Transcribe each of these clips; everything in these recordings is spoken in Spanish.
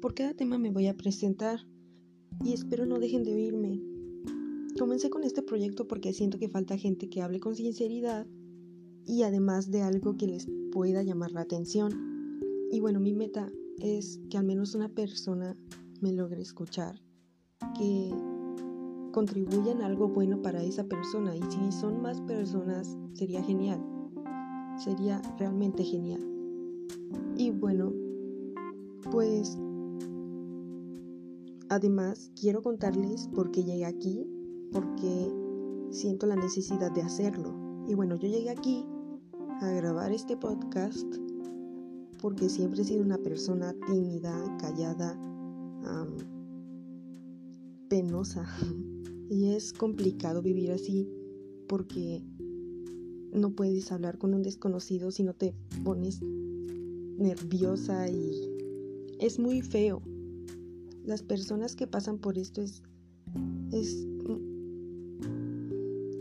por cada tema me voy a presentar y espero no dejen de oírme. Comencé con este proyecto porque siento que falta gente que hable con sinceridad y además de algo que les pueda llamar la atención. Y bueno, mi meta es que al menos una persona me logre escuchar, que contribuyan algo bueno para esa persona y si son más personas sería genial, sería realmente genial. Y bueno, pues además quiero contarles por qué llegué aquí, porque siento la necesidad de hacerlo. Y bueno, yo llegué aquí a grabar este podcast porque siempre he sido una persona tímida, callada, penosa. Y es complicado vivir así porque no puedes hablar con un desconocido si no te pones nerviosa y es muy feo. Las personas que pasan por esto es, es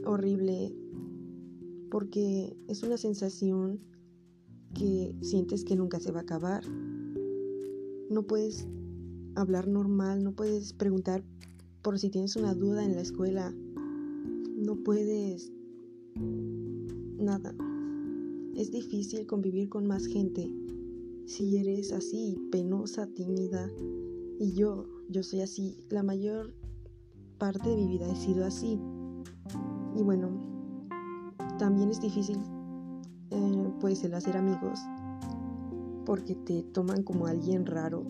horrible porque es una sensación que sientes que nunca se va a acabar. No puedes hablar normal, no puedes preguntar por si tienes una duda en la escuela. No puedes nada. Es difícil convivir con más gente si eres así, penosa, tímida. Y yo, yo soy así. La mayor parte de mi vida he sido así. Y bueno, también es difícil, eh, pues, el hacer amigos porque te toman como alguien raro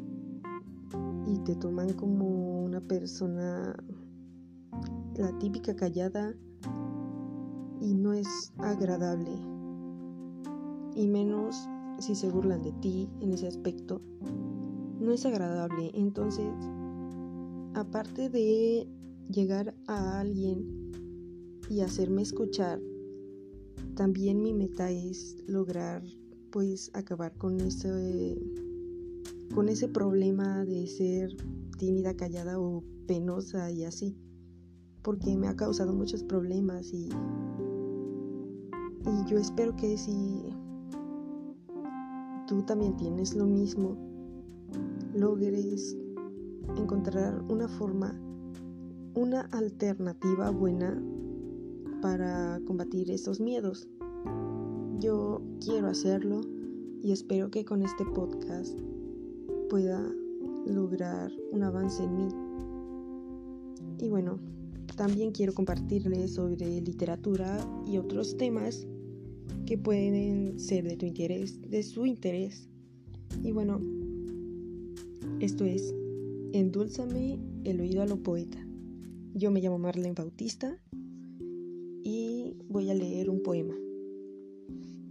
y te toman como una persona, la típica callada y no es agradable. Y menos si se burlan de ti en ese aspecto. No es agradable. Entonces, aparte de llegar a alguien y hacerme escuchar, también mi meta es lograr pues acabar con ese con ese problema de ser tímida, callada o penosa y así, porque me ha causado muchos problemas y y yo espero que si tú también tienes lo mismo, logres encontrar una forma, una alternativa buena para combatir esos miedos. Yo quiero hacerlo y espero que con este podcast pueda lograr un avance en mí. Y bueno, también quiero compartirles sobre literatura y otros temas que pueden ser de tu interés, de su interés. Y bueno, esto es Endúlzame el oído a lo poeta. Yo me llamo Marlene Bautista y voy a leer un poema.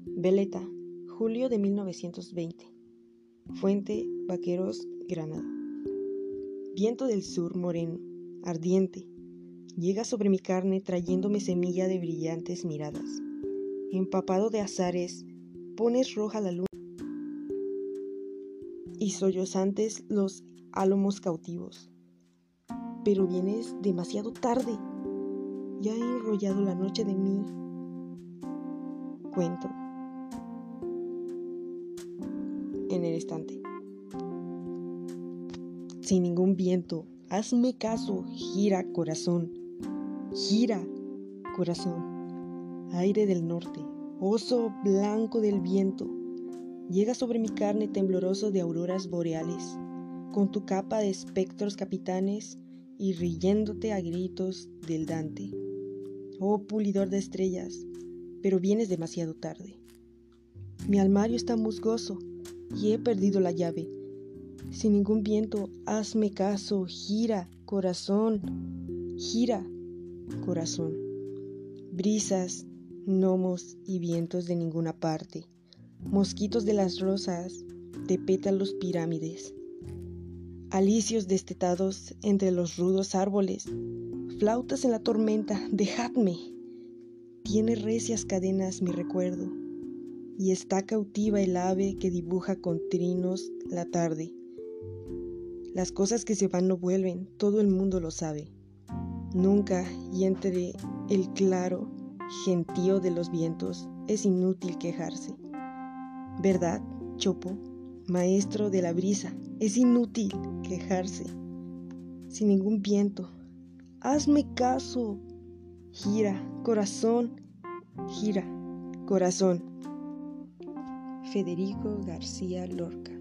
Veleta, julio de 1920. Fuente, Vaqueros, Granada. Viento del sur moreno, ardiente, llega sobre mi carne trayéndome semilla de brillantes miradas. Empapado de azares, pones roja la luna y sollozantes los álomos cautivos. Pero vienes demasiado tarde. Ya he enrollado la noche de mí. Cuento. En el estante. Sin ningún viento, hazme caso, gira corazón. Gira corazón. Aire del norte, oso blanco del viento. Llega sobre mi carne tembloroso de auroras boreales, con tu capa de espectros capitanes y riéndote a gritos del Dante oh pulidor de estrellas, pero vienes demasiado tarde. Mi armario está musgoso y he perdido la llave. Sin ningún viento, hazme caso, gira, corazón, gira, corazón. Brisas, gnomos y vientos de ninguna parte, mosquitos de las rosas, de pétalos pirámides, alicios destetados entre los rudos árboles, flautas en la tormenta, dejadme. Tiene recias cadenas mi recuerdo, y está cautiva el ave que dibuja con trinos la tarde. Las cosas que se van no vuelven, todo el mundo lo sabe. Nunca, y entre el claro gentío de los vientos, es inútil quejarse. ¿Verdad, Chopo? maestro de la brisa. Es inútil quejarse. Sin ningún viento. Hazme caso. Gira, corazón. Gira, corazón. Federico García Lorca.